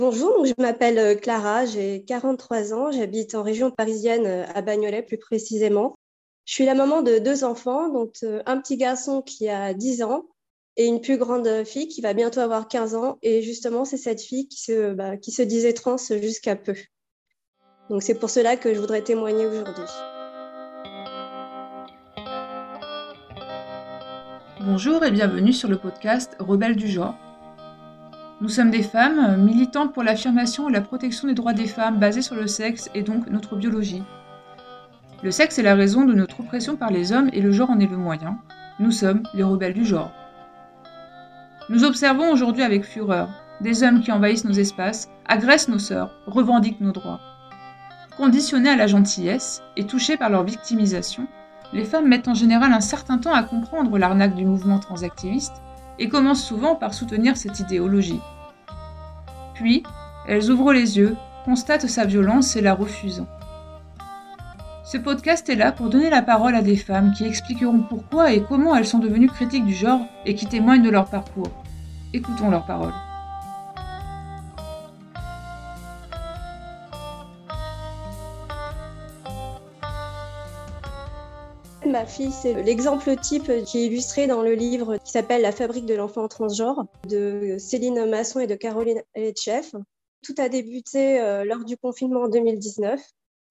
Bonjour, je m'appelle Clara, j'ai 43 ans, j'habite en région parisienne à Bagnolet plus précisément. Je suis la maman de deux enfants, donc un petit garçon qui a 10 ans et une plus grande fille qui va bientôt avoir 15 ans. Et justement, c'est cette fille qui se, bah, qui se disait trans jusqu'à peu. Donc c'est pour cela que je voudrais témoigner aujourd'hui. Bonjour et bienvenue sur le podcast Rebelles du genre. Nous sommes des femmes militantes pour l'affirmation et la protection des droits des femmes basés sur le sexe et donc notre biologie. Le sexe est la raison de notre oppression par les hommes et le genre en est le moyen. Nous sommes les rebelles du genre. Nous observons aujourd'hui avec fureur des hommes qui envahissent nos espaces, agressent nos sœurs, revendiquent nos droits. Conditionnées à la gentillesse et touchées par leur victimisation, les femmes mettent en général un certain temps à comprendre l'arnaque du mouvement transactiviste et commencent souvent par soutenir cette idéologie. Puis, elles ouvrent les yeux, constatent sa violence et la refusent. Ce podcast est là pour donner la parole à des femmes qui expliqueront pourquoi et comment elles sont devenues critiques du genre et qui témoignent de leur parcours. Écoutons leurs paroles. Ma fille, c'est l'exemple type qui est illustré dans le livre qui s'appelle La fabrique de l'enfant transgenre de Céline Masson et de Caroline Etchef. Tout a débuté euh, lors du confinement en 2019.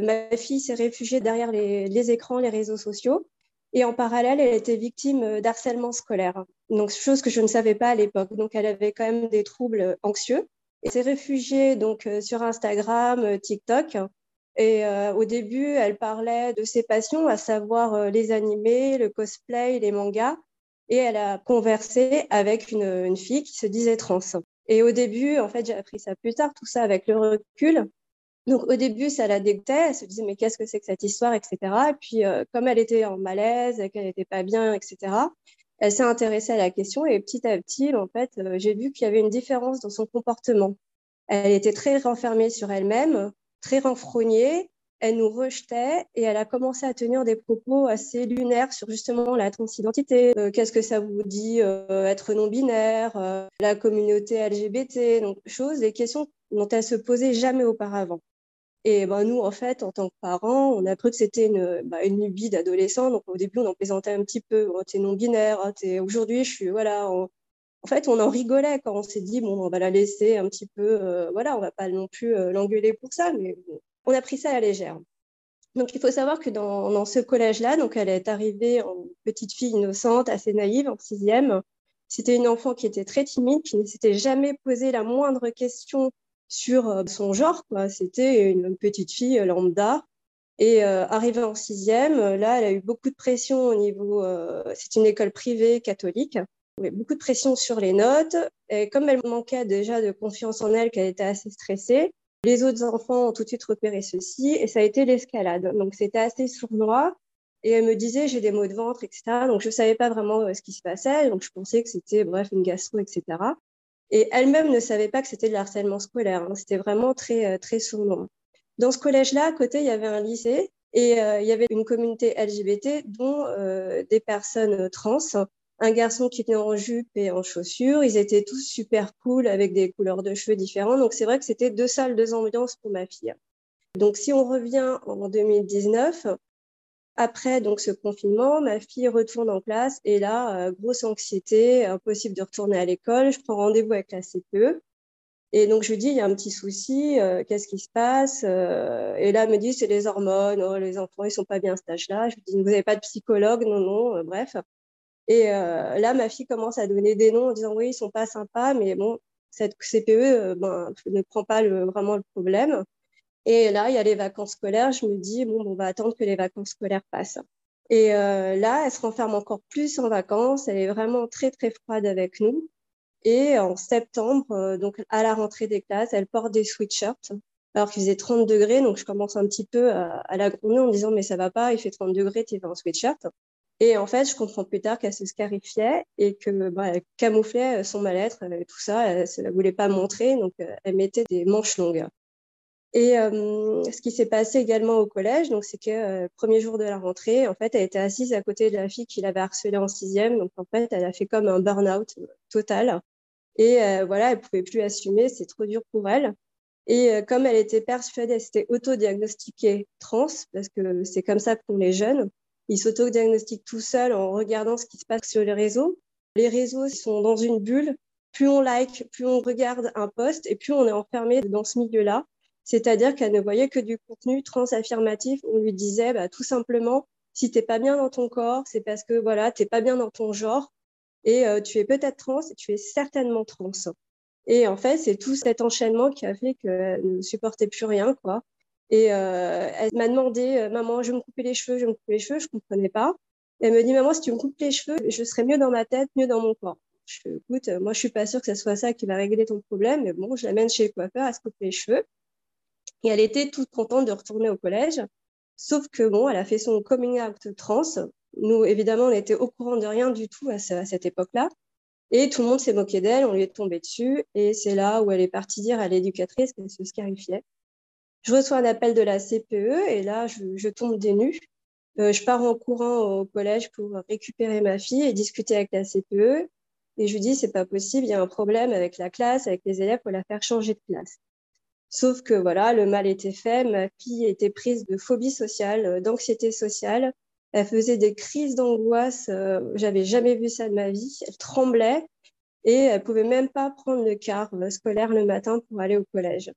Ma fille s'est réfugiée derrière les, écrans, les réseaux sociaux. Et en parallèle, elle était victime d'harcèlement scolaire. Donc, chose que je ne savais pas à l'époque. Donc, elle avait quand même des troubles anxieux. Et s'est réfugiée donc euh, sur Instagram, euh, TikTok, et euh, au début, elle parlait de ses passions, à savoir euh, les animés, le cosplay, les mangas. Et elle a conversé avec une, fille qui se disait trans. Et au début, en fait, j'ai appris ça plus tard, tout ça avec le recul. Donc au début, ça la dégoûtait, elle se disait mais qu'est-ce que c'est que cette histoire, etc. Et puis euh, comme elle était en malaise, qu'elle n'était pas bien, etc. Elle s'est intéressée à la question et petit à petit, en fait, j'ai vu qu'il y avait une différence dans son comportement. Elle était très renfermée sur elle-même, très renfrognée, elle nous rejetait et elle a commencé à tenir des propos assez lunaires sur justement la transidentité. Euh, Qu'est-ce que ça vous dit euh, être non-binaire, euh, la communauté LGBT, donc choses, des questions dont elle se posait jamais auparavant. Et ben, nous, en fait, en tant que parents, on a cru que c'était une, bah, une lubie d'adolescent. Donc au début, on en plaisantait un petit peu. Oh, t'es non-binaire, oh, aujourd'hui, je suis voilà. En fait, on en rigolait quand on s'est dit bon, on va la laisser un petit peu. Euh, voilà, on va pas non plus euh, l'engueuler pour ça, mais on a pris ça à la légère. Donc il faut savoir que dans, ce collège-là, donc elle est arrivée en petite fille innocente, assez naïve, en sixième. C'était une enfant qui était très timide, qui ne s'était jamais posé la moindre question sur euh, son genre. C'était une petite fille lambda. Et arrivée en sixième, là, elle a eu beaucoup de pression au niveau. C'est une école privée catholique. Beaucoup de pression sur les notes. Et comme elle manquait déjà de confiance en elle, qu'elle était assez stressée, les autres enfants ont tout de suite repéré ceci et ça a été l'escalade. Donc c'était assez sournois. Et elle me disait j'ai des maux de ventre, etc. Donc je savais pas vraiment euh, ce qui se passait. Donc je pensais que c'était bref une gastro, etc. Et elle-même ne savait pas que c'était de harcèlement scolaire. Hein. C'était vraiment très, euh, très sournois. Dans ce collège-là, à côté, il y avait un lycée et euh, il y avait une communauté LGBT, dont des personnes trans, un garçon qui était en jupe et en chaussures. Ils étaient tous super cool avec des couleurs de cheveux différents. Donc, c'est vrai que c'était deux salles, deux ambiances pour ma fille. Donc, si on revient en 2019, après donc ce confinement, ma fille retourne en classe et là, euh, grosse anxiété, impossible de retourner à l'école. Je prends rendez-vous avec la CPE. Et donc je lui dis, il y a un petit souci, euh, qu'est-ce qui se passe euh, Et là, elle me dit, c'est les hormones, oh, les enfants, ils sont pas bien à cet âge-là. Je lui dis, vous n'avez pas de psychologue? Non, non, bref. Et là, ma fille commence à donner des noms en disant, oui, ils sont pas sympas, mais bon, cette CPE ben, ne prend pas vraiment le problème. Et là, il y a les vacances scolaires. Je me dis, bon, on va attendre que les vacances scolaires passent. Et euh, là, elle se renferme encore plus en vacances. Elle est vraiment très, très froide avec nous. Et en septembre, euh, donc à la rentrée des classes, elle porte des sweatshirts. Alors qu'il faisait 30 degrés, donc je commence un petit peu à, la gronder en disant, mais ça va pas, il fait 30 degrés, tu es en sweatshirt. Et en fait, je comprends plus tard qu'elle se scarifiait et que bah, elle camouflait son mal-être, tout ça. Elle ne voulait pas montrer, donc euh, elle mettait des manches longues. Et euh, ce qui s'est passé également au collège, donc c'est que euh, premier jour de la rentrée, en fait, elle était assise à côté de la fille qui l'avait harcelée en sixième. Donc en fait, elle a fait comme un burn-out total. Et voilà, elle pouvait plus assumer, c'est trop dur pour elle. Et comme elle était persuadée, elle s'était auto-diagnostiquée trans, parce que c'est comme ça pour les jeunes, ils s'auto-diagnostiquent tout seuls en regardant ce qui se passe sur les réseaux. Les réseaux sont dans une bulle. Plus on like, plus on regarde un post, et plus on est enfermé dans ce milieu-là. C'est-à-dire qu'elle ne voyait que du contenu transaffirmatif. On lui disait bah, tout simplement, si t'es pas bien dans ton corps, c'est parce que voilà, t'es pas bien dans ton genre et euh, tu es peut-être trans et tu es certainement trans. Et en fait, c'est tout cet enchaînement qui a fait qu'elle ne supportait plus rien, quoi. Et euh, elle m'a demandé, euh, maman, je vais me couper les cheveux, je vais me couper les cheveux, je comprenais pas. elle me dit, maman, si tu me coupes les cheveux, je serai mieux dans ma tête, mieux dans mon corps. Je fais, écoute, moi, je suis pas sûre que ce soit ça qui va régler ton problème, mais bon, je l'amène chez le coiffeur à se couper les cheveux. Et elle était toute contente de retourner au collège. Sauf que bon, elle a fait son coming out trans. Nous, évidemment, on était au courant de rien du tout à, cette époque-là. Et tout le monde s'est moqué d'elle, on lui est tombé dessus. Et c'est là où elle est partie dire à l'éducatrice qu'elle se scarifiait. Je reçois un appel de la CPE et là, je, tombe des nues. Euh, je pars en courant au collège pour récupérer ma fille et discuter avec la CPE. Et je lui dis, c'est pas possible, il y a un problème avec la classe, avec les élèves, faut la faire changer de classe. Sauf que voilà, le mal était fait. Ma fille était prise de phobie sociale, euh, d'anxiété sociale. Elle faisait des crises d'angoisse. Euh, j'avais jamais vu ça de ma vie. Elle tremblait et elle pouvait même pas prendre le car scolaire le matin pour aller au collège.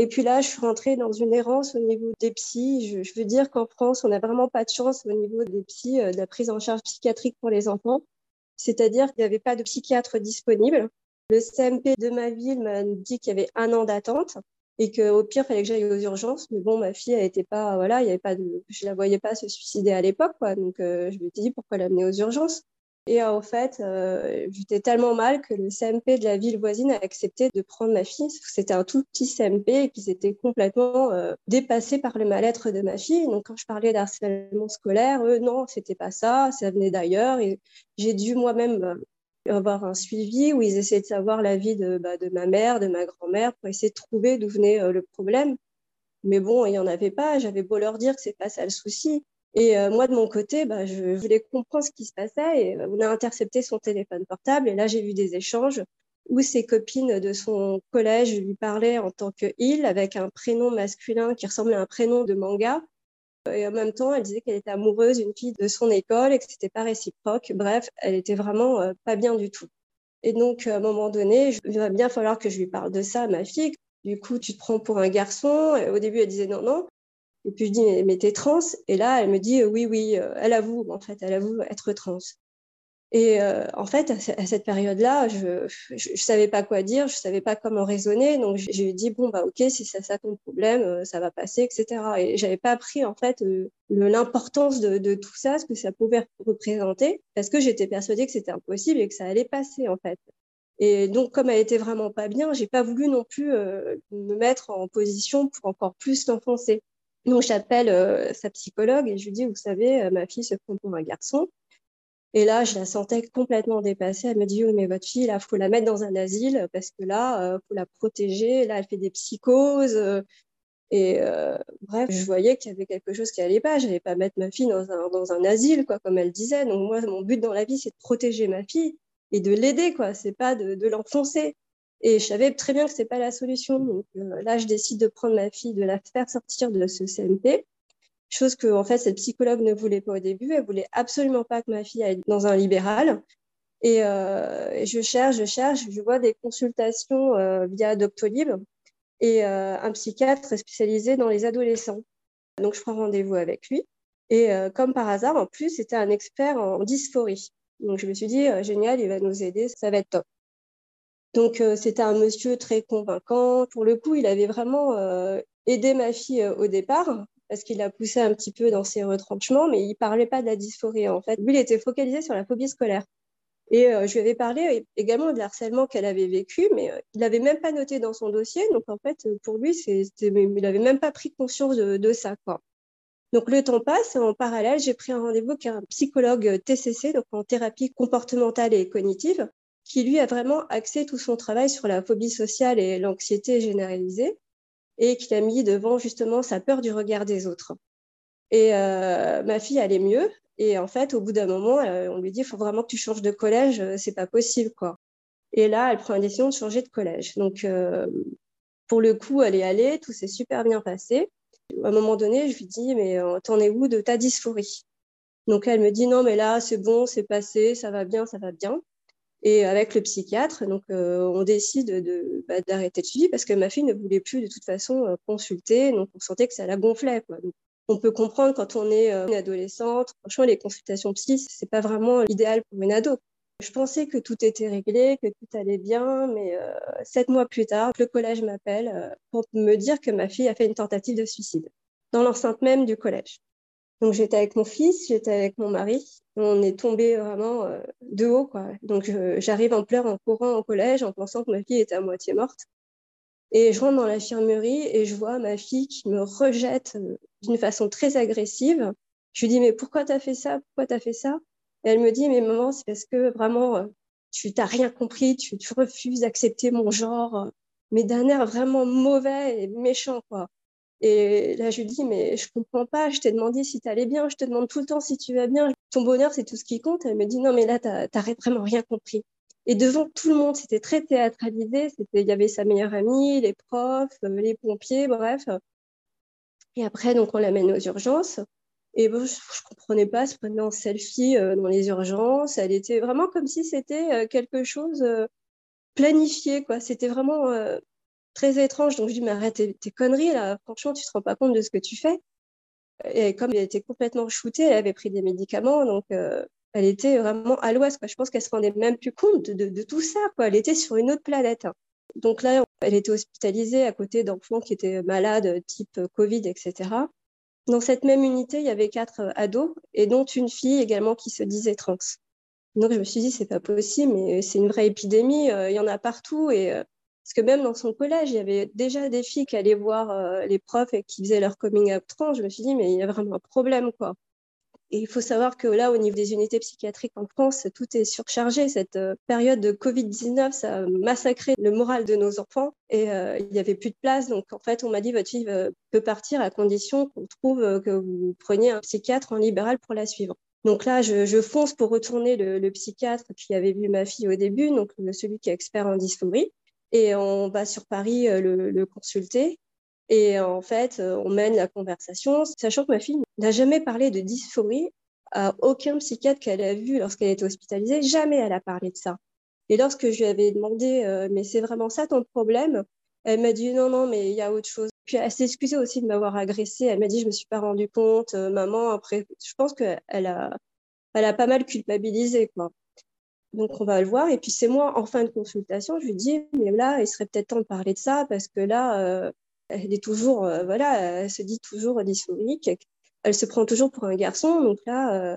Et puis là, je suis rentrée dans une errance au niveau des psys. Je, veux dire qu'en France, on n'a vraiment pas de chance au niveau des psys, de la prise en charge psychiatrique pour les enfants. C'est-à-dire qu'il n'y avait pas de psychiatre disponible. Le CMP de ma ville m'a dit qu'il y avait un an d'attente et qu'au pire, il fallait que j'aille aux urgences. Mais bon, ma fille, elle était pas, voilà, il y avait pas de, je la voyais pas se suicider à l'époque. Donc, euh, je lui ai dit pourquoi l'amener aux urgences? Et en fait, euh, j'étais tellement mal que le CMP de la ville voisine a accepté de prendre ma fille. C'était un tout petit CMP et qu'ils étaient complètement euh, dépassés par le mal-être de ma fille. Donc, quand je parlais d'harcèlement scolaire, eux, non, c'était pas ça, ça venait d'ailleurs. Et j'ai dû moi-même avoir un suivi où ils essaient de savoir la vie de, bah, de ma mère, de ma grand-mère, pour essayer de trouver d'où venait euh, le problème. Mais bon, il n'y en avait pas. J'avais beau leur dire que c'est pas ça le souci. Et euh, moi, de mon côté, bah, je voulais comprendre ce qui se passait. Et euh, on a intercepté son téléphone portable. Et là, j'ai vu des échanges où ses copines de son collège lui parlaient en tant que il, avec un prénom masculin qui ressemblait à un prénom de manga. Et en même temps, elle disait qu'elle était amoureuse d'une fille de son école et que c'était pas réciproque. Bref, elle était vraiment euh, pas bien du tout. Et donc, à un moment donné, il va bien falloir que je lui parle de ça à ma fille. Du coup, tu te prends pour un garçon. au début, elle disait non, non. Et puis je dis, mais t'es trans? Et là, elle me dit, oui, oui, euh, elle avoue, en fait, elle avoue être trans. Et euh, en fait, à cette période-là, je ne savais pas quoi dire, je savais pas comment raisonner. Donc, j'ai dit, bon, bah, OK, si c'est ça ton problème, euh, ça va passer, etc. Et j'avais pas appris, en fait, euh, l'importance de, de, tout ça, ce que ça pouvait représenter, parce que j'étais persuadée que c'était impossible et que ça allait passer, en fait. Et donc, comme elle était vraiment pas bien, j'ai pas voulu non plus me mettre en position pour encore plus l'enfoncer. Donc, j'appelle sa psychologue et je lui dis, vous savez, ma fille se prend pour un garçon. Et là, je la sentais complètement dépassée. Elle me dit, oui, mais votre fille, là, faut la mettre dans un asile parce que là, euh, faut la protéger. Là, elle fait des psychoses. Euh, et euh, bref, je voyais qu'il y avait quelque chose qui allait pas. Je n'allais pas mettre ma fille dans un, asile, quoi, comme elle disait. Donc moi, mon but dans la vie, c'est de protéger ma fille et de l'aider, quoi. C'est pas de l'enfoncer. Et je savais très bien que c'est pas la solution. Donc là, je décide de prendre ma fille, de la faire sortir de ce CMP chose que en fait cette psychologue ne voulait pas au début. Elle voulait absolument pas que ma fille aille dans un libéral. Et, euh, je cherche, je cherche, je vois des consultations euh, via Doctolib et euh, un psychiatre spécialisé dans les adolescents. Donc je prends rendez-vous avec lui. Et euh, comme par hasard, en plus, c'était un expert en dysphorie. Donc je me suis dit, euh, génial, il va nous aider, ça va être top. Donc c'était un monsieur très convaincant. Pour le coup, il avait vraiment aidé ma fille au départ parce qu'il a poussé un petit peu dans ses retranchements, mais il parlait pas de la dysphorie en fait. Lui, il était focalisé sur la phobie scolaire. Et euh, je lui avais parlé également de l'harcèlement qu'elle avait vécu, mais euh, il n'avait même pas noté dans son dossier. Donc en fait, pour lui, il n'avait même pas pris conscience de, ça. Donc le temps passe en parallèle, j'ai pris un rendez-vous avec un psychologue TCC, donc en thérapie comportementale et cognitive, qui lui a vraiment axé tout son travail sur la phobie sociale et l'anxiété généralisée et qu'il a mis devant justement sa peur du regard des autres. Et euh, ma fille allait mieux. Et en fait, au bout d'un moment, euh, on lui dit, il faut vraiment que tu changes de collège, euh, c'est pas possible, quoi. Et là, elle prend la décision de changer de collège. Donc, pour le coup, elle est allée, tout s'est super bien passé. À un moment donné, je lui dis, mais t'en es où de ta dysphorie? Donc, elle me dit, non, mais là, c'est bon, c'est passé, ça va bien, ça va bien. Et avec le psychiatre, donc on décide de, bah, d'arrêter de suivi parce que ma fille ne voulait plus de toute façon consulter, donc on sentait que ça la gonflait. Quoi. on peut comprendre quand on est une adolescente. Franchement, les consultations psy, c'est pas vraiment l'idéal pour une ado. Je pensais que tout était réglé, que tout allait bien, mais euh, sept mois plus tard, le collège m'appelle euh, pour me dire que ma fille a fait une tentative de suicide dans l'enceinte même du collège. Donc j'étais avec mon fils, j'étais avec mon mari, on est tombé vraiment euh, de haut quoi. Donc j'arrive en pleurs en courant au collège en pensant que ma fille était à moitié morte. Et je rentre dans l'infirmerie et je vois ma fille qui me rejette d'une façon très agressive. Je lui dis mais pourquoi t'as fait ça? Pourquoi t'as fait ça? Et elle me dit, mais maman, c'est parce que vraiment, euh, tu t'as rien compris, tu, refuses d'accepter mon genre, euh, mais d'un air vraiment mauvais et méchant, quoi. Et là, je lui dis, mais je comprends pas, je t'ai demandé si tu allais bien, je te demande tout le temps si tu vas bien, ton bonheur, c'est tout ce qui compte. Elle me dit, non, mais là, t'as vraiment rien compris. Et devant tout le monde, c'était très théâtralisé, il y avait sa meilleure amie, les profs, euh, les pompiers, bref. Et après, donc, on l'amène aux urgences. Et bon, je, ne comprenais pas, se prenait en selfie euh, dans les urgences. Elle était vraiment comme si c'était euh, quelque chose planifié. C'était vraiment très étrange. Donc je dis, mais arrête tes, conneries, là. Franchement, tu te rends pas compte de ce que tu fais. Et comme elle était complètement shootée, elle avait pris des médicaments, donc elle était vraiment à l'ouest. Je pense qu'elle se rendait même plus compte de, tout ça, quoi. Elle était sur une autre planète. Hein. Donc là, elle était hospitalisée à côté d'enfants qui étaient malades, type Covid, etc. Dans cette même unité, il y avait quatre euh, ados et dont une fille également qui se disait trans. Donc je me suis dit c'est pas possible, mais c'est une vraie épidémie, euh, il y en a partout et euh, parce que même dans son collège, il y avait déjà des filles qui allaient voir les profs et qui faisaient leur coming out trans. Je me suis dit mais il y a vraiment un problème quoi. Et il faut savoir que là, au niveau des unités psychiatriques en France, tout est surchargé. Cette euh, période de Covid-19, ça a massacré le moral de nos enfants et euh, il n'y avait plus de place. Donc, en fait, on m'a dit, votre fille euh, peut partir à condition qu'on trouve que vous preniez un psychiatre en libéral pour la suivre. Donc là, je, fonce pour retourner le, psychiatre qui avait vu ma fille au début, donc celui qui est expert en dysphorie. Et on va sur Paris le, le consulter. Et en fait, euh, on mène la conversation, sachant que ma fille n'a jamais parlé de dysphorie à aucun psychiatre qu'elle a vu lorsqu'elle était hospitalisée. Jamais elle a parlé de ça. Et lorsque je lui avais demandé, euh, mais c'est vraiment ça ton problème? Elle m'a dit non, non, mais il y a autre chose. Puis elle s'est excusée aussi de m'avoir agressée. Elle m'a dit je me suis pas rendu compte, euh, maman. Après, je pense qu'elle a, elle a pas mal culpabilisé, quoi. Donc on va le voir. Et puis c'est moi en fin de consultation, je lui dis mais là, il serait peut-être temps de parler de ça parce que là elle est toujours, euh, voilà, elle se dit toujours dysphorique. Elle se prend toujours pour un garçon. Donc là, euh,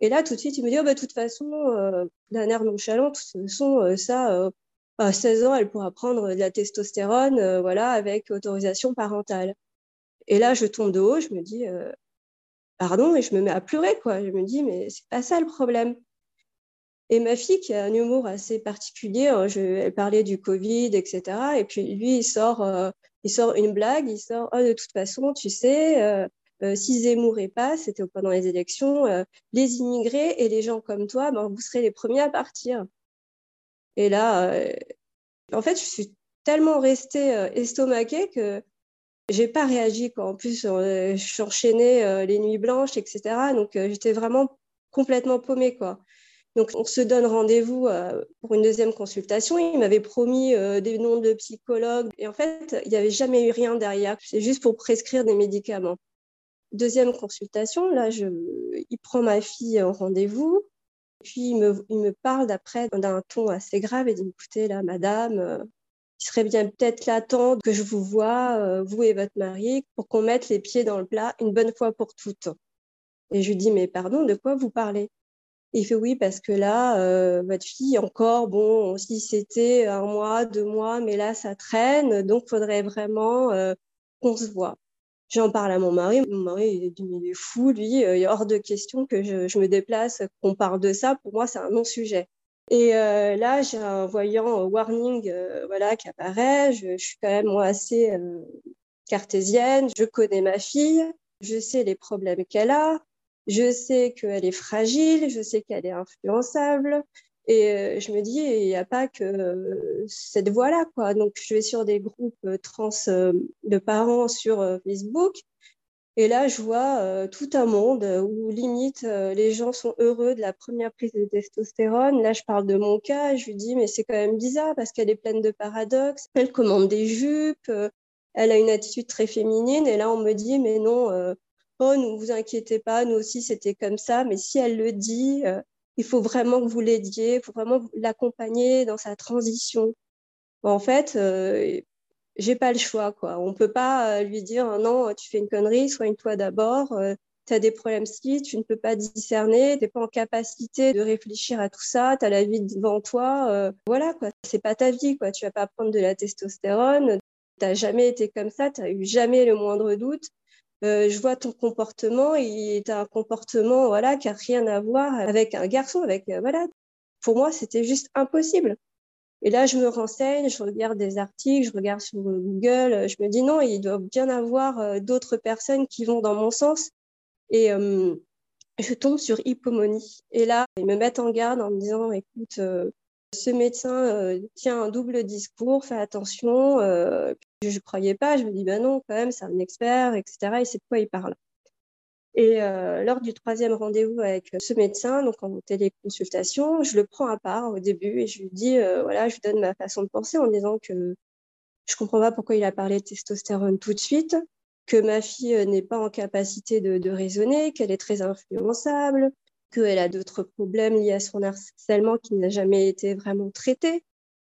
et là, tout de suite, il me dit, oh, bah, de toute façon, euh, d'un air nonchalant, de toute façon, ça, à 16 ans, elle pourra prendre de la testostérone, voilà, avec autorisation parentale. Et là, je tombe de haut, je me dis, pardon, et je me mets à pleurer, quoi. Je me dis, mais c'est pas ça le problème. Et ma fille, qui a un humour assez particulier, hein, elle parlait du Covid, etc. Et puis lui, il sort, euh, il sort une blague, il sort oh, de toute façon, tu sais, euh, euh, si Zemmour est pas, c'était pendant les élections, les immigrés et les gens comme toi, ben, vous serez les premiers à partir. Et là, en fait, je suis tellement restée estomaquée que j'ai pas réagi. Quoi. En plus, je enchaînée les nuits blanches, etc. Donc, j'étais vraiment complètement paumée, quoi. Donc, on se donne rendez-vous euh, pour une deuxième consultation. Il m'avait promis euh, des noms de psychologues. Et en fait, il n'y avait jamais eu rien derrière. C'est juste pour prescrire des médicaments. Deuxième consultation, là, je, il prend ma fille en rendez-vous. Puis, il me, parle d'après d'un ton assez grave et dit, écoutez, là, madame, euh, il serait bien peut-être là temps que je vous vois, vous et votre mari, pour qu'on mette les pieds dans le plat une bonne fois pour toutes. Et je lui dis, mais pardon, de quoi vous parlez? Il fait oui parce que là, euh, votre fille encore, bon, si c'était un mois, deux mois, mais là ça traîne, donc faudrait vraiment euh, qu'on se voit. J'en parle à mon mari. Mon mari, il est, fou, lui. Euh, il est hors de question que je, me déplace, qu'on parle de ça. Pour moi, c'est un non-sujet. Et euh, là, j'ai un voyant warning, euh, voilà, qui apparaît. Je, je, suis quand même moi assez cartésienne. Je connais ma fille. Je sais les problèmes qu'elle a. Je sais qu'elle est fragile, je sais qu'elle est influençable, Et je me dis, il n'y a pas que cette voie-là, quoi. Donc, je vais sur des groupes trans de parents sur Facebook. Et là, je vois tout un monde où limite les gens sont heureux de la première prise de testostérone. Là, je parle de mon cas. Je lui dis, mais c'est quand même bizarre parce qu'elle est pleine de paradoxes. Elle commande des jupes. elle a une attitude très féminine. Et là, on me dit, mais non, oh, ne vous inquiétez pas, nous aussi, c'était comme ça. Mais si elle le dit, il faut vraiment que vous l'aidiez, il faut vraiment l'accompagner dans sa transition. En fait, euh, j'ai pas le choix, quoi. On peut pas euh, lui dire non, tu fais une connerie, soigne-toi d'abord. Euh, tu as des problèmes si tu ne peux pas discerner, tu n'es pas en capacité de réfléchir à tout ça, tu as la vie devant toi. Euh, voilà, quoi. C'est pas ta vie, quoi. Tu vas pas prendre de la testostérone. Tu jamais été comme ça, tu n'as eu jamais le moindre doute. Euh, je vois ton comportement, il est un comportement voilà qui a rien à voir avec un garçon, avec euh, voilà. Pour moi, c'était juste impossible. Et là, je me renseigne, je regarde des articles, je regarde sur Google, je me dis non, il doit bien avoir euh, d'autres personnes qui vont dans mon sens. Et je tombe sur hypomonie. Et là, ils me mettent en garde en me disant, écoute, ce médecin tient un double discours, fais attention. Je ne croyais pas, je me dis, ben non, quand même, c'est un expert, etc. Il sait de quoi il parle. Et euh, lors du troisième rendez-vous avec ce médecin, donc en téléconsultation, je le prends à part au début et je lui dis, euh, voilà, je lui donne ma façon de penser en disant que je comprends pas pourquoi il a parlé de testostérone tout de suite, que ma fille euh, n'est pas en capacité de raisonner, qu'elle est très influençable, qu'elle a d'autres problèmes liés à son harcèlement qui n'a jamais été vraiment traités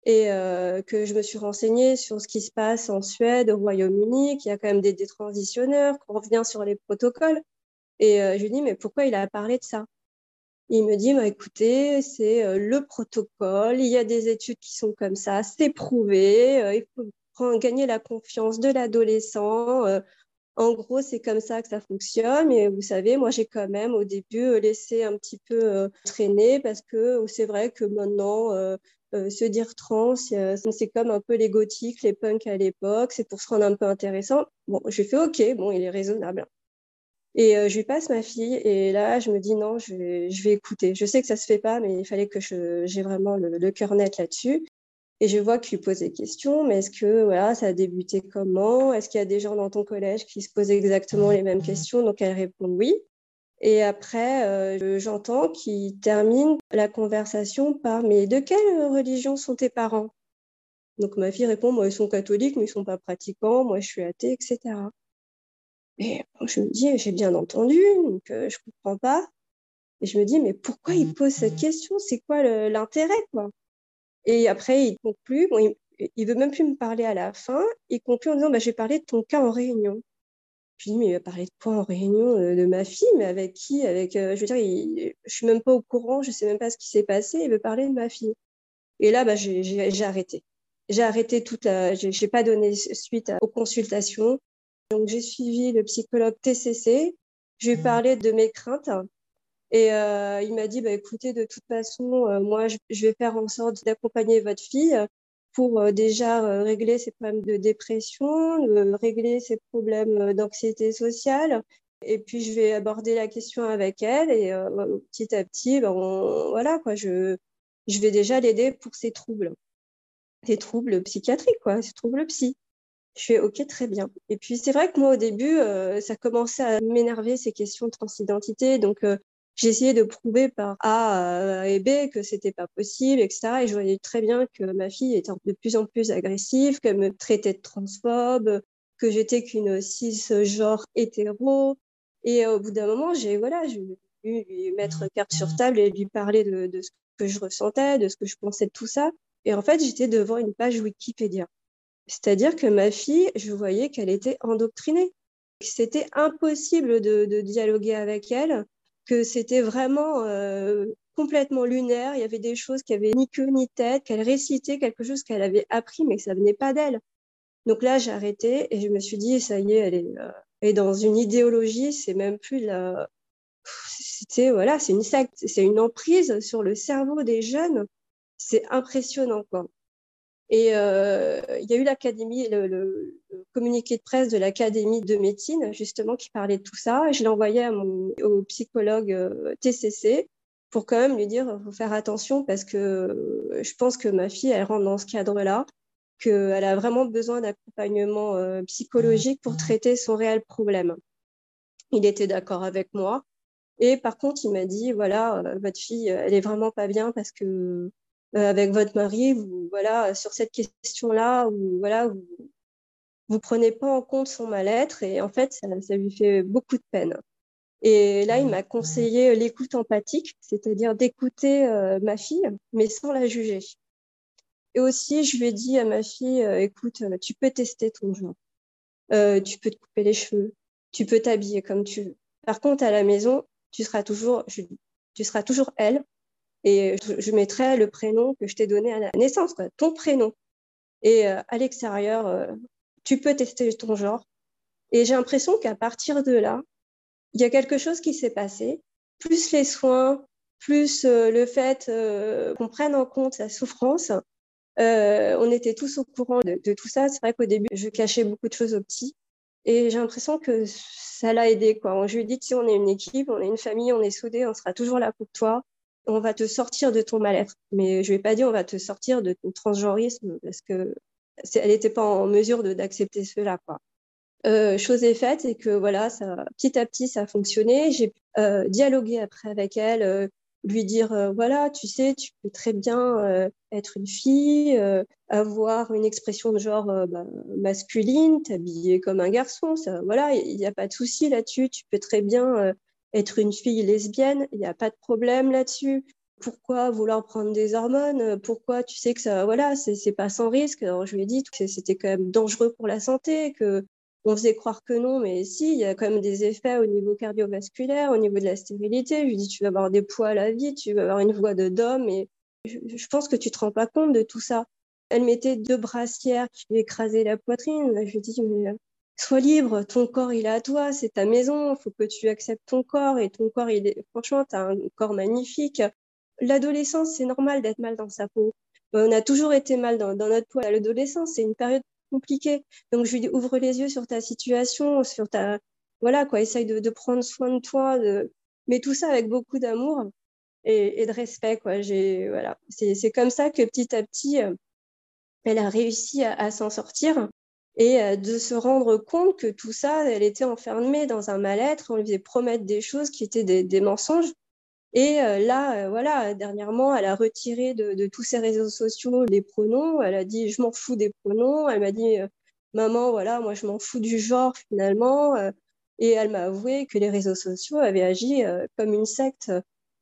et euh, que je me suis renseignée sur ce qui se passe en Suède, au Royaume-Uni, qu'il y a quand même des détransitionneurs, qu'on revient sur les protocoles. Et euh, je lui dis, mais pourquoi il a parlé de ça? Il me dit, bah, écoutez, c'est euh, le protocole, il y a des études qui sont comme ça, c'est prouvé, il faut gagner la confiance de l'adolescent. En gros, c'est comme ça que ça fonctionne. Mais vous savez, moi, j'ai quand même au début laissé un petit peu traîner parce que c'est vrai que maintenant, euh, se dire trans, c'est comme un peu les gothiques, les punks à l'époque, c'est pour se rendre un peu intéressant. Bon, je fais OK, bon, il est raisonnable. Et euh, je lui passe ma fille, et là, je me dis non, je vais, je vais écouter. Je sais que ça se fait pas, mais il fallait que j'ai vraiment le, le cœur net là-dessus. Et je vois qu'il pose des questions, mais est-ce que voilà, ça a débuté comment? Est-ce qu'il y a des gens dans ton collège qui se posent exactement les mêmes questions? Donc elle répond oui. Et après, euh, j'entends qu'il termine la conversation par Mais de quelle religion sont tes parents? Donc ma fille répond Moi, ils sont catholiques, mais ils ne sont pas pratiquants, moi, je suis athée, etc. Et je me dis J'ai bien entendu, donc euh, je ne comprends pas. Et je me dis Mais pourquoi il pose cette question? C'est quoi l'intérêt quoi? Et après, il conclut bon, il, ne veut même plus me parler à la fin. Il conclut en disant bah, Je vais parler de ton cas en réunion. Je lui dis, mais il va parler de quoi en réunion euh, De ma fille, mais avec qui avec, euh, Je veux dire, il, je suis même pas au courant, je sais même pas ce qui s'est passé, il veut parler de ma fille. Et là, bah, j'ai arrêté. J'ai arrêté toute la. J'ai pas donné suite aux consultations. Donc, j'ai suivi le psychologue TCC. Je lui ai mmh. parlé de mes craintes. Et euh, il m'a dit, bah, écoutez, de toute façon, euh, moi, je, vais faire en sorte d'accompagner votre fille pour euh, déjà régler ses problèmes de dépression, régler ses problèmes d'anxiété sociale. Et puis, je vais aborder la question avec elle et petit à petit, ben, voilà, quoi, je, je vais déjà l'aider pour ses troubles. Des troubles psychiatriques, quoi, ses troubles psy. Je fais OK, très bien. Et puis, c'est vrai que moi, au début, ça commençait à m'énerver, ces questions de transidentité. Donc, essayé de prouver par A et B que c'était pas possible, etc. Et je voyais très bien que ma fille était de plus en plus agressive, qu'elle me traitait de transphobe, que j'étais qu'une cisgenre hétéro. Et au bout d'un moment, j'ai voilà, j'ai dû lui mettre carte sur table et lui parler de, ce que je ressentais, de ce que je pensais de tout ça. Et en fait, j'étais devant une page Wikipédia. C'est-à-dire que ma fille, je voyais qu'elle était endoctrinée. C'était impossible de dialoguer avec elle que c'était vraiment euh, complètement lunaire. Il y avait des choses qui avaient ni queue ni tête, qu'elle récitait quelque chose qu'elle avait appris, mais que ça venait pas d'elle. Donc là, j'ai arrêté et je me suis dit, ça y est, elle est, euh, dans une idéologie, c'est même plus la. C'était, voilà, c'est une secte, c'est une emprise sur le cerveau des jeunes. C'est impressionnant, quoi. Et euh, il y a eu l'académie, le, le, communiqué de presse de l'académie de médecine, justement, qui parlait de tout ça. Je l'ai envoyé à mon, au psychologue euh, TCC. pour quand même lui dire, faut faire attention parce que je pense que ma fille, elle rentre dans ce cadre-là, qu'elle a vraiment besoin d'accompagnement euh, psychologique pour traiter son réel problème. Il était d'accord avec moi. Et par contre, il m'a dit, voilà, euh, votre fille, elle est vraiment pas bien parce que euh, avec votre mari, vous, voilà, sur cette question-là, où, voilà, vous, vous prenez pas en compte son mal-être et en fait, ça, lui fait beaucoup de peine. Et là, il m'a conseillé l'écoute empathique, c'est-à-dire d'écouter euh, ma fille, mais sans la juger. Et aussi, je lui ai dit à ma fille, euh, écoute, euh, tu peux tester ton genre. tu peux te couper les cheveux, tu peux t'habiller comme tu veux. Par contre, à la maison, tu seras toujours, tu seras toujours elle. Et je, mettrai le prénom que je t'ai donné à la naissance, ton prénom. Et à l'extérieur, tu peux tester ton genre. Et j'ai l'impression qu'à partir de là, il y a quelque chose qui s'est passé. Plus les soins, plus euh, le fait euh, qu'on prenne en compte sa souffrance. Euh, on était tous au courant de, tout ça. C'est vrai qu'au début, je cachais beaucoup de choses au petit. Et j'ai l'impression que ça l'a aidé. Quoi. Je lui dit, si on est une équipe, on est une famille, on est soudés, on sera toujours là pour toi. On va te sortir de ton mal-être. Mais je lui ai pas dit, on va te sortir de ton transgenrisme parce que elle n'était pas en mesure d'accepter cela. Euh, chose est faite et que voilà, ça, petit à petit, ça a fonctionné. J'ai euh, dialogué après avec elle, euh, lui dire voilà, tu sais, tu peux très bien être une fille, avoir une expression de genre bah, masculine, t'habiller comme un garçon, ça, voilà, il n'y a pas de souci là-dessus. Tu peux très bien être une fille lesbienne, il n'y a pas de problème là-dessus. Pourquoi vouloir prendre des hormones? Pourquoi tu sais que ça, voilà, c'est pas sans risque? Alors je lui ai dit que c'était quand même dangereux pour la santé, que on faisait croire que non, mais si, il y a quand même des effets au niveau cardiovasculaire, au niveau de la stérilité. Je lui dis, tu vas avoir des poids à la vie, tu vas avoir une voix de d'homme, et je, pense que tu te rends pas compte de tout ça. Elle mettait deux brassières qui lui écrasaient la poitrine. Je lui dis, mais sois libre, ton corps, il est à toi, c'est ta maison, il faut que tu acceptes ton corps, et ton corps, il est, franchement, tu as un corps magnifique. L'adolescence, c'est normal d'être mal dans sa peau. On a toujours été mal dans, notre peau. L'adolescence, c'est une période compliqué. Donc je lui dis ouvre les yeux sur ta situation, sur ta voilà quoi, essaye de, prendre soin de toi, de... mais tout ça avec beaucoup d'amour et, de respect quoi. J'ai voilà, c'est comme ça que petit à petit euh, elle a réussi à, à s'en sortir et euh, de se rendre compte que tout ça, elle était enfermée dans un mal-être. On lui faisait promettre des choses qui étaient des, mensonges. Et euh, là, euh, voilà, dernièrement, elle a retiré de, de, tous ses réseaux sociaux les pronoms. Elle a dit, je m'en fous des pronoms. Elle m'a dit, maman, voilà, moi, je m'en fous du genre finalement. et elle m'a avoué que les réseaux sociaux avaient agi comme une secte.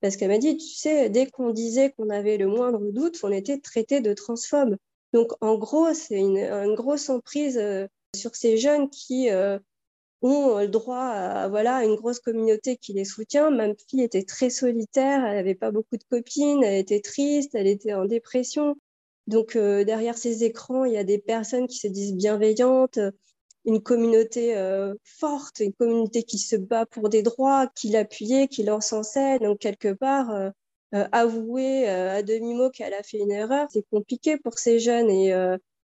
Parce qu'elle m'a dit, tu sais, dès qu'on disait qu'on avait le moindre doute, on était traité de transphobe. Donc, en gros, c'est une, grosse emprise sur ces jeunes qui ont le droit à voilà, une grosse communauté qui les soutient. Ma fille était très solitaire, elle n'avait pas beaucoup de copines, elle était triste, elle était en dépression. Donc euh, derrière ces écrans, il y a des personnes qui se disent bienveillantes, une communauté euh, forte, une communauté qui se bat pour des droits, qui l'appuyait, qui l'encensait. Donc quelque part, euh, avouer à demi-mot qu'elle a fait une erreur, c'est compliqué pour ces jeunes et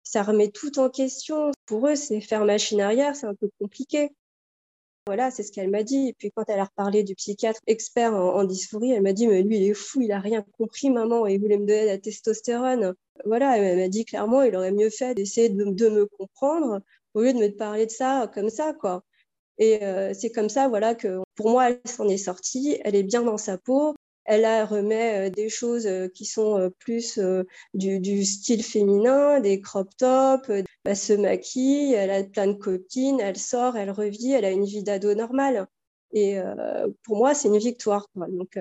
ça remet tout en question. Pour eux, c'est faire machine arrière, c'est un peu compliqué. Voilà, c'est ce qu'elle m'a dit. Et puis quand elle a reparlé du psychiatre expert en, dysphorie, elle m'a dit, mais lui, il est fou, il a rien compris, maman, et il voulait me donner la testostérone. Voilà, elle m'a dit clairement, il aurait mieux fait d'essayer de, me comprendre au lieu de me parler de ça comme ça, quoi. Et euh, c'est comme ça, voilà, que pour moi, elle s'en est sortie, elle est bien dans sa peau, elle remet euh, des choses euh, qui sont euh, plus du, style féminin, des crop tops, elle se maquille, elle a plein de copines, elle sort, elle revit, elle a une vie d'ado normale. Et pour moi, c'est une victoire. Donc,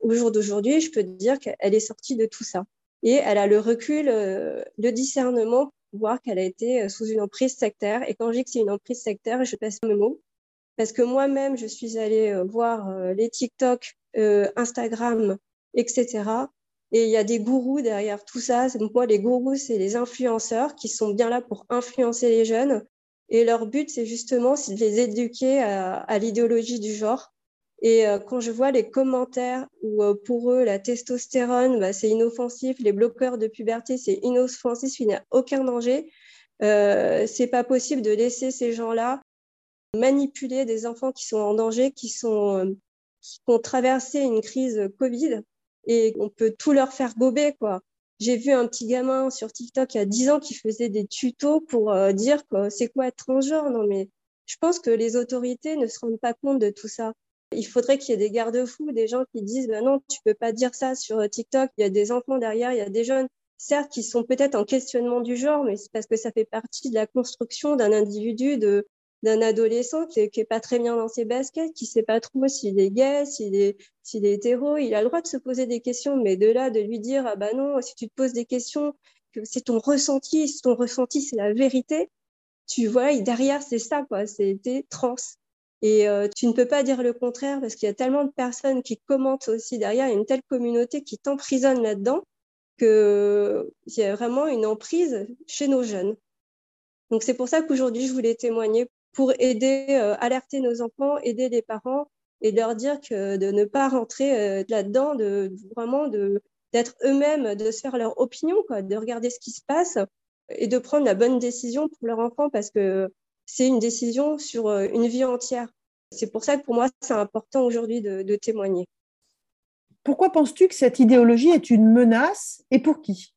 au jour d'aujourd'hui, je peux dire qu'elle est sortie de tout ça. Et elle a le recul, le discernement pour voir qu'elle a été sous une emprise sectaire. Et quand je dis que c'est une emprise sectaire, je passe mes mots. Parce que moi-même, je suis allée voir les TikTok Instagram, etc. Et il y a des gourous derrière tout ça. Moi, les gourous, c'est les influenceurs qui sont bien là pour influencer les jeunes. Et leur but, c'est justement de les éduquer à, à l'idéologie du genre. Et euh, quand je vois les commentaires où euh, pour eux, la testostérone, bah, c'est inoffensif, les bloqueurs de puberté, c'est inoffensif, il n'y a aucun danger, euh, c'est pas possible de laisser ces gens-là manipuler des enfants qui sont en danger, qui sont qui ont traversé une crise Covid et on peut tout leur faire gober, quoi. J'ai vu un petit gamin sur TikTok il y a 10 ans qui faisait des tutos pour euh, dire c'est quoi être transgenre. Non, mais je pense que les autorités ne se rendent pas compte de tout ça. Il faudrait qu'il y ait des garde-fous, des gens qui disent bah non, tu peux pas dire ça sur euh, TikTok. Il y a des enfants derrière, il y a des jeunes, certes, qui sont peut-être en questionnement du genre, mais c'est parce que ça fait partie de la construction d'un individu, de d'un adolescent qui est, pas très bien dans ses baskets, qui sait pas trop s'il est gay, s'il est, s'il est hétéro, il a le droit de se poser des questions, mais de là, de lui dire, ah bah non, si tu te poses des questions, que c'est ton ressenti, si ton ressenti, c'est la vérité, tu vois, derrière, c'est ça, quoi, c'était trans. Et euh, tu ne peux pas dire le contraire parce qu'il y a tellement de personnes qui commentent aussi derrière, il y a une telle communauté qui t'emprisonne là-dedans qu'il y a vraiment une emprise chez nos jeunes. Donc c'est pour ça qu'aujourd'hui, je voulais témoigner pour aider, euh, alerter nos enfants, aider les parents et leur dire que de ne pas rentrer euh, là-dedans, de vraiment d'être eux-mêmes, de se faire leur opinion, de regarder ce qui se passe et de prendre la bonne décision pour leur enfant parce que c'est une décision sur euh, une vie entière. C'est pour ça que pour moi, c'est important aujourd'hui de témoigner. Pourquoi penses-tu que cette idéologie est une menace et pour qui?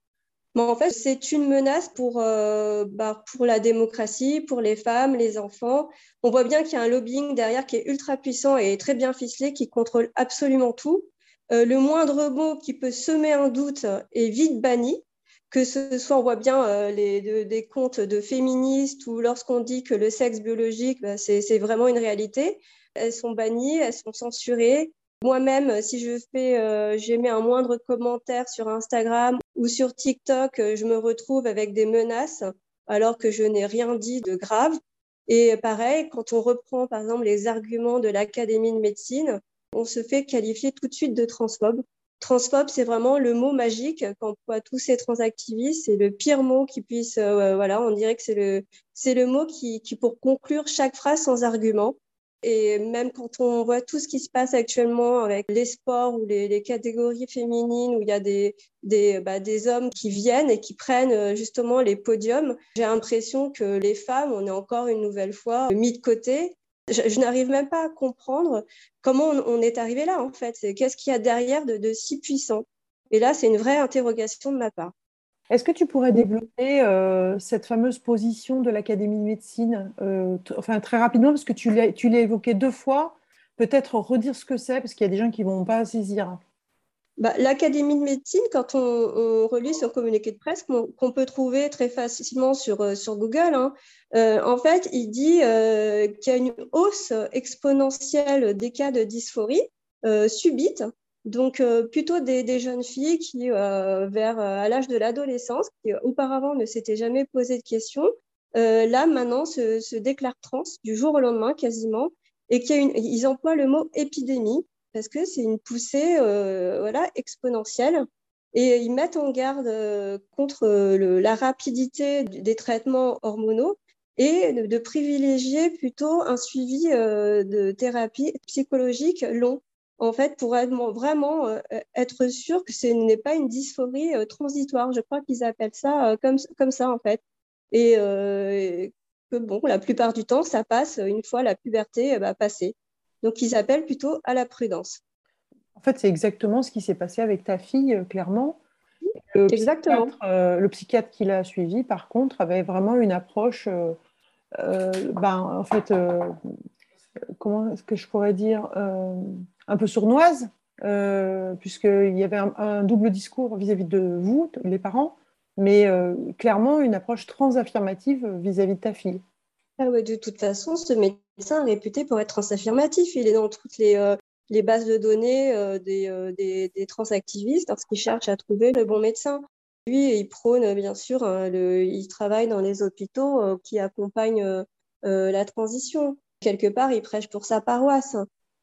En fait, c'est une menace pour, euh, bah, pour la démocratie, pour les femmes, les enfants. On voit bien qu'il y a un lobbying derrière qui est ultra puissant et très bien ficelé, qui contrôle absolument tout. Euh, le moindre mot qui peut semer un doute est vite banni. Que ce soit, on voit bien euh, les, des comptes de féministes ou lorsqu'on dit que le sexe biologique, bah, c'est vraiment une réalité. Elles sont bannies, elles sont censurées. Moi-même, euh, si je fais, euh, j'émets un moindre commentaire sur Instagram ou sur TikTok, euh, je me retrouve avec des menaces alors que je n'ai rien dit de grave. Et pareil, quand on reprend par exemple les arguments de l'Académie de médecine, on se fait qualifier tout de suite de transphobe. Transphobe, c'est vraiment le mot magique qu'emploient tous ces transactivistes. C'est le pire mot qui puisse, voilà, on dirait que c'est le, c'est le mot qui, qui, pour conclure chaque phrase sans argument, et même quand on voit tout ce qui se passe actuellement avec les sports ou les, catégories féminines où il y a des, des, bah, hommes qui viennent et qui prennent euh, justement les podiums, j'ai l'impression que les femmes, on est encore une nouvelle fois mis de côté. Je, n'arrive même pas à comprendre comment on, est arrivé là en fait. Qu'est-ce qu'il y a derrière de, de si puissant? Et là, c'est une vraie interrogation de ma part. Est-ce que tu pourrais développer euh, cette fameuse position de l'Académie de médecine, euh, enfin très rapidement, parce que tu l'as évoqué deux fois, peut-être redire ce que c'est, parce qu'il y a des gens qui ne vont pas saisir. Bah, L'Académie de médecine, quand on, relit son communiqué de presse, qu'on peut trouver très facilement sur, euh, sur Google, hein, en fait, il dit qu'il y a une hausse exponentielle des cas de dysphorie subite donc, euh, plutôt des, jeunes filles qui, euh, vers euh, à l'âge de l'adolescence, qui auparavant ne s'étaient jamais posé de questions, là maintenant se, déclarent trans du jour au lendemain quasiment, et qu'ils emploient le mot épidémie parce que c'est une poussée voilà exponentielle. Et ils mettent en garde contre la rapidité des traitements hormonaux et de privilégier plutôt un suivi de thérapie psychologique long en fait, pour vraiment euh, être sûr que ce n'est pas une dysphorie euh, transitoire. Je crois qu'ils appellent ça euh, comme, comme ça, en fait. Et que, bon, la plupart du temps, ça passe une fois la puberté va passer. Donc, ils appellent plutôt à la prudence. En fait, c'est exactement ce qui s'est passé avec ta fille, clairement. Le exactement. Psychiatre, le psychiatre qui l'a suivi, par contre, avait vraiment une approche, ben, en fait, comment est-ce que je pourrais dire un peu sournoise, euh, puisqu'il y avait un, double discours vis-à-vis de vous, les parents, mais euh, clairement une approche transaffirmative vis-à-vis de ta fille. Ah ouais, de toute façon, ce médecin est réputé pour être transaffirmatif. Il est dans toutes les, euh, bases de données des, des, des, transactivistes lorsqu'ils cherchent à trouver le bon médecin. Lui, il prône, bien sûr, il travaille dans les hôpitaux qui accompagnent la transition. Quelque part, il prêche pour sa paroisse.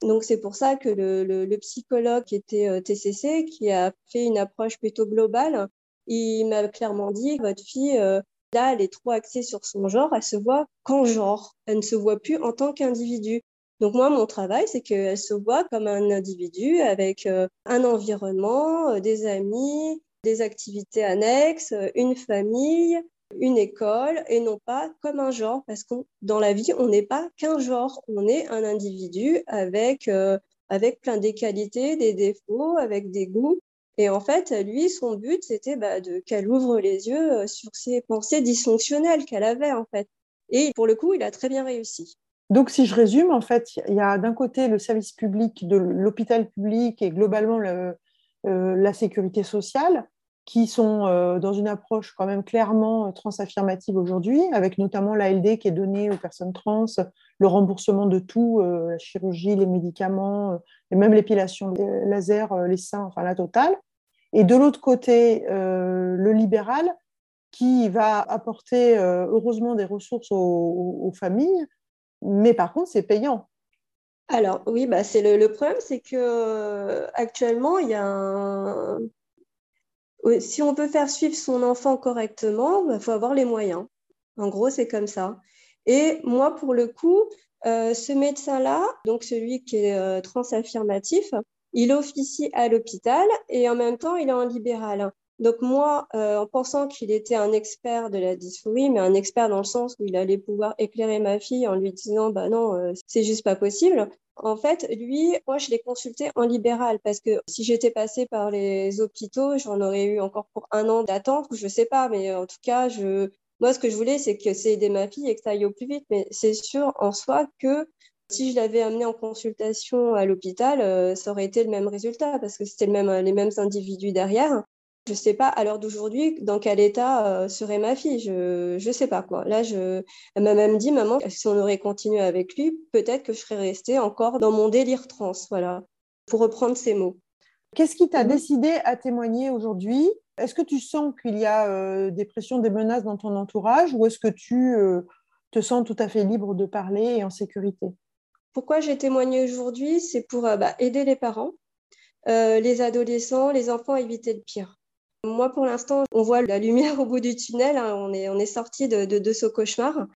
Donc c'est pour ça que le, psychologue qui était euh, TCC, qui a fait une approche plutôt globale, il m'a clairement dit votre fille euh, là elle est trop axée sur son genre, elle se voit qu'en genre, elle ne se voit plus en tant qu'individu. Donc moi mon travail c'est qu'elle se voit comme un individu avec euh, un environnement, des amis, des activités annexes, une famille, une école et non pas comme un genre, parce que dans la vie, on n'est pas qu'un genre, on est un individu avec, euh, avec plein des qualités, des défauts, avec des goûts. Et en fait, lui, son but, c'était bah, qu'elle ouvre les yeux sur ses pensées dysfonctionnelles qu'elle avait, en fait. Et pour le coup, il a très bien réussi. Donc, si je résume, en fait, il y a d'un côté le service public de l'hôpital public et globalement la sécurité sociale qui sont euh, dans une approche quand même clairement euh, transaffirmative aujourd'hui, avec notamment l'ALD qui est donnée aux personnes trans, le remboursement de tout, euh, la chirurgie, les médicaments, et même l'épilation laser, les seins, enfin la totale. Et de l'autre côté, le libéral qui va apporter heureusement des ressources aux, familles, mais par contre, c'est payant. Alors oui, bah c'est le, problème, c'est que actuellement il y a un, si on veut faire suivre son enfant correctement, il bah, faut avoir les moyens. En gros, c'est comme ça. Et moi, pour le coup, euh, ce médecin-là, donc celui qui est euh, transaffirmatif, il officie à l'hôpital et en même temps, il est en libéral. Donc moi, euh, en pensant qu'il était un expert de la dysphorie, mais un expert dans le sens où il allait pouvoir éclairer ma fille en lui disant, bah non, c'est juste pas possible, en fait, lui, moi, je l'ai consulté en libéral parce que si j'étais passée par les hôpitaux, j'en aurais eu encore pour un an d'attente, je sais pas, mais en tout cas, je, moi, ce que je voulais, c'est que c'est aider ma fille et que ça aille au plus vite. Mais c'est sûr en soi que si je l'avais amené en consultation à l'hôpital, euh, ça aurait été le même résultat parce que c'était le même, les mêmes individus derrière je ne sais pas à l'heure d'aujourd'hui dans quel état euh, serait ma fille. Je ne sais pas quoi. Là, je, elle m'a même dit, maman, si on aurait continué avec lui, peut-être que je serais restée encore dans mon délire trans, voilà, pour reprendre ces mots. Qu'est-ce qui t'a mhm. décidé à témoigner aujourd'hui? Est-ce que tu sens qu'il y a euh, des pressions, des menaces dans ton entourage ou est-ce que tu euh, te sens tout à fait libre de parler et en sécurité? Pourquoi j'ai témoigné aujourd'hui? C'est pour bah, aider les parents, les adolescents, les enfants à éviter le pire. Moi, pour l'instant, on voit la lumière au bout du tunnel. Hein. On est, on est sorti de, de, ce cauchemar.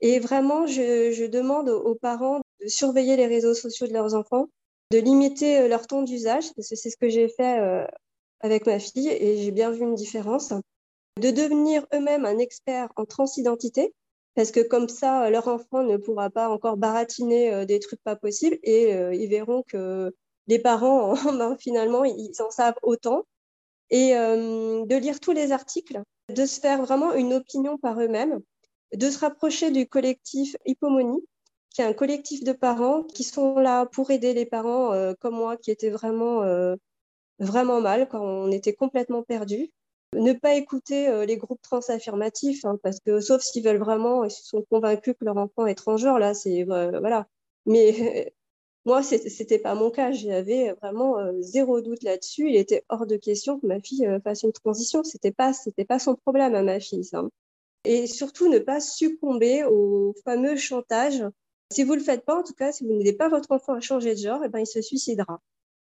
Et vraiment, je, demande aux parents de surveiller les réseaux sociaux de leurs enfants, de limiter euh, leur temps d'usage, parce que c'est ce que j'ai fait euh, avec ma fille et j'ai bien vu une différence. De devenir eux-mêmes un expert en transidentité, parce que comme ça, leur enfant ne pourra pas encore baratiner euh, des trucs pas possibles et ils verront que les parents, finalement, ils en savent autant et euh, de lire tous les articles, de se faire vraiment une opinion par eux-mêmes, de se rapprocher du collectif Hippomonie, qui est un collectif de parents qui sont là pour aider les parents euh, comme moi qui étaient vraiment, euh, vraiment mal quand on était complètement perdus. Ne pas écouter les groupes transaffirmatifs, hein, parce que sauf s'ils veulent vraiment, ils se sont convaincus que leur enfant est transgenre, là, c'est voilà. Mais moi, c'était pas mon cas. J'avais vraiment euh, zéro doute là-dessus. Il était hors de question que ma fille euh, fasse une transition. C'était pas, c'était pas son problème à ma fille, ça. Et surtout, ne pas succomber au fameux chantage. Si vous le faites pas, en tout cas, si vous n'aidez pas votre enfant à changer de genre, eh ben, il se suicidera.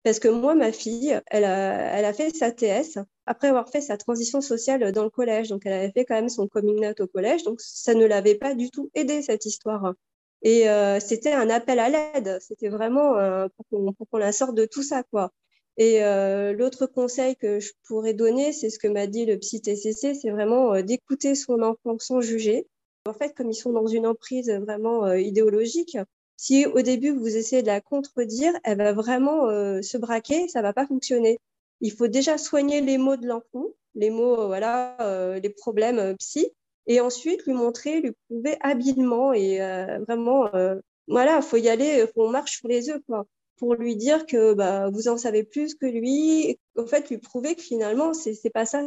Parce que moi, ma fille, elle a, elle a fait sa TS après avoir fait sa transition sociale dans le collège. Donc, elle avait fait quand même son coming out au collège. Donc, ça ne l'avait pas du tout aidé, cette histoire. Et euh, c'était un appel à l'aide. C'était vraiment euh, pour qu'on la sorte de tout ça, quoi. Et euh, l'autre conseil que je pourrais donner, c'est ce que m'a dit le psy TCC, c'est vraiment d'écouter son enfant sans juger. En fait, comme ils sont dans une emprise vraiment idéologique, si au début vous essayez de la contredire, elle va vraiment se braquer, ça va pas fonctionner. Il faut déjà soigner les mots de l'enfant, les mots, voilà, les problèmes psy, et ensuite lui montrer, lui prouver habilement et euh, vraiment, euh, voilà, faut y aller, faut on marche sur les œufs, quoi, pour lui dire que bah, vous en savez plus que lui, en fait, lui prouver que finalement, c'est pas ça,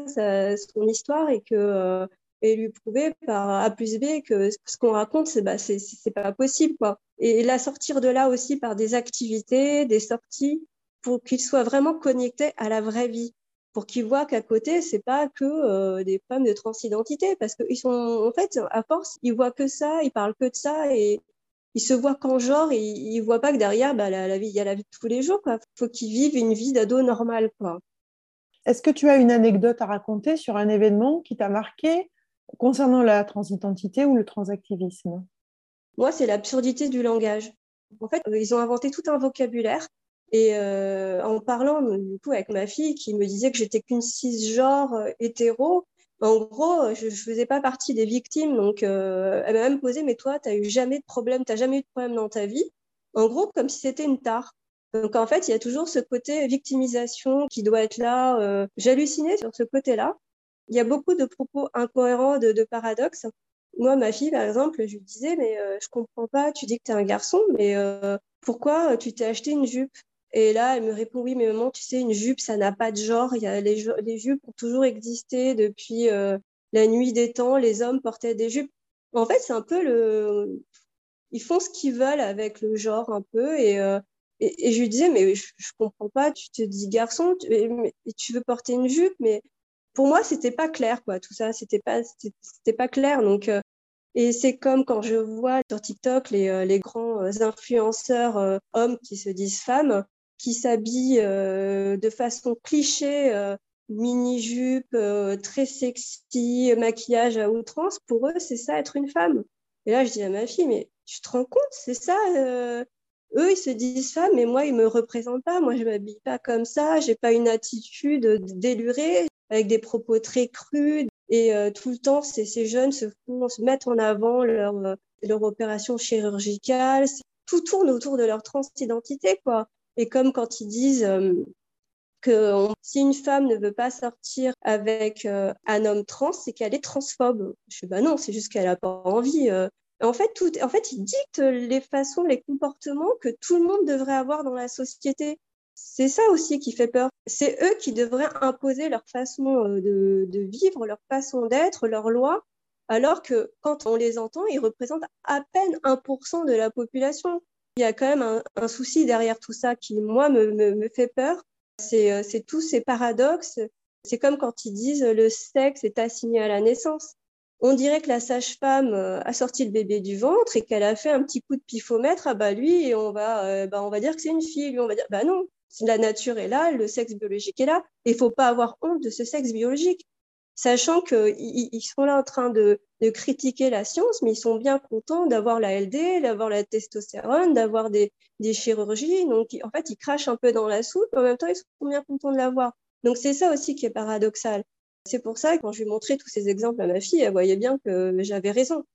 son histoire et que euh, et lui prouver par A plus B que ce qu'on raconte, c'est bah, c'est pas possible, quoi. Et la sortir de là aussi par des activités, des sorties, pour qu'il soit vraiment connecté à la vraie vie pour qu'ils voient qu'à côté, c'est pas que euh, des femmes de transidentité, parce qu'ils sont, en fait, à force, ils voient que ça, ils parlent que de ça, et ils se voient qu'en genre, et ils voient pas que derrière, bah, la, vie, il y a la vie de tous les jours, quoi. Faut qu'ils vivent une vie d'ado normale, quoi. Est-ce que tu as une anecdote à raconter sur un événement qui t'a marqué concernant la transidentité ou le transactivisme? Moi, c'est l'absurdité du langage. En fait, ils ont inventé tout un vocabulaire et euh, en parlant du coup avec ma fille qui me disait que j'étais qu'une cisgenre euh, hétéro, en gros, je ne faisais pas partie des victimes. Donc, euh, elle m'a même posé, mais toi, tu n'as eu jamais de problème, tu jamais eu de problème dans ta vie? En gros, comme si c'était une tare. Donc en fait, il y a toujours ce côté victimisation qui doit être là. Euh, J'hallucinais sur ce côté-là. Il y a beaucoup de propos incohérents, de, paradoxes. Moi, ma fille, par exemple, je lui disais, mais euh, je comprends pas, tu dis que tu es un garçon, mais euh, pourquoi tu t'es acheté une jupe? Et là, elle me répond, oui, mais maman, tu sais, une jupe, ça n'a pas de genre. Y a les, les jupes ont toujours existé depuis euh, la nuit des temps. Les hommes portaient des jupes. En fait, c'est un peu le... Ils font ce qu'ils veulent avec le genre un peu. Et, euh, et, je lui disais, mais je, je comprends pas, tu te dis garçon, tu, veux porter une jupe, mais pour moi, c'était pas clair, quoi. Tout ça, c'était pas, c'était pas clair. Donc, euh, et c'est comme quand je vois sur TikTok les, les grands influenceurs hommes qui se disent femmes, qui s'habillent de façon cliché, mini-jupe, très sexy, maquillage à outrance. Pour eux, c'est ça être une femme. Et là, je dis à ma fille, mais tu te rends compte, c'est ça eux, ils se disent femmes, mais moi, ils me représentent pas. Moi, je m'habille pas comme ça. J'ai pas une attitude délurée avec des propos très crus. Et euh, tout le temps, ces, jeunes se, font, se mettent en avant euh, leur opération chirurgicale. Tout tourne autour de leur transidentité, quoi. Et comme quand ils disent euh, que si une femme ne veut pas sortir avec euh, un homme trans, c'est qu'elle est transphobe. Je dis, bah non, c'est juste qu'elle a pas envie. Euh. En fait, tout, en fait, ils dictent les façons, les comportements que tout le monde devrait avoir dans la société. C'est ça aussi qui fait peur. C'est eux qui devraient imposer leur façon de, de vivre, leur façon d'être, leurs lois, alors que quand on les entend, ils représentent à peine 1% de la population. Il y a quand même un, souci derrière tout ça qui, moi, me, me, fait peur. C'est euh, tous ces paradoxes. C'est comme quand ils disent le sexe est assigné à la naissance. On dirait que la sage-femme euh, a sorti le bébé du ventre et qu'elle a fait un petit coup de pifomètre. Ah bah lui, on va, euh, bah on va dire que c'est une fille. Lui, on va dire, bah non, la nature est là, le sexe biologique est là. Il faut pas avoir honte de ce sexe biologique, sachant qu'ils ils sont là en train de, critiquer la science, mais ils sont bien contents d'avoir la LD, d'avoir la testostérone, d'avoir des, chirurgies. Donc, en fait, ils crachent un peu dans la soupe, mais en même temps, ils sont bien contents de l'avoir. Donc, c'est ça aussi qui est paradoxal. C'est pour ça que quand je lui montrais tous ces exemples à ma fille, elle voyait bien que j'avais raison.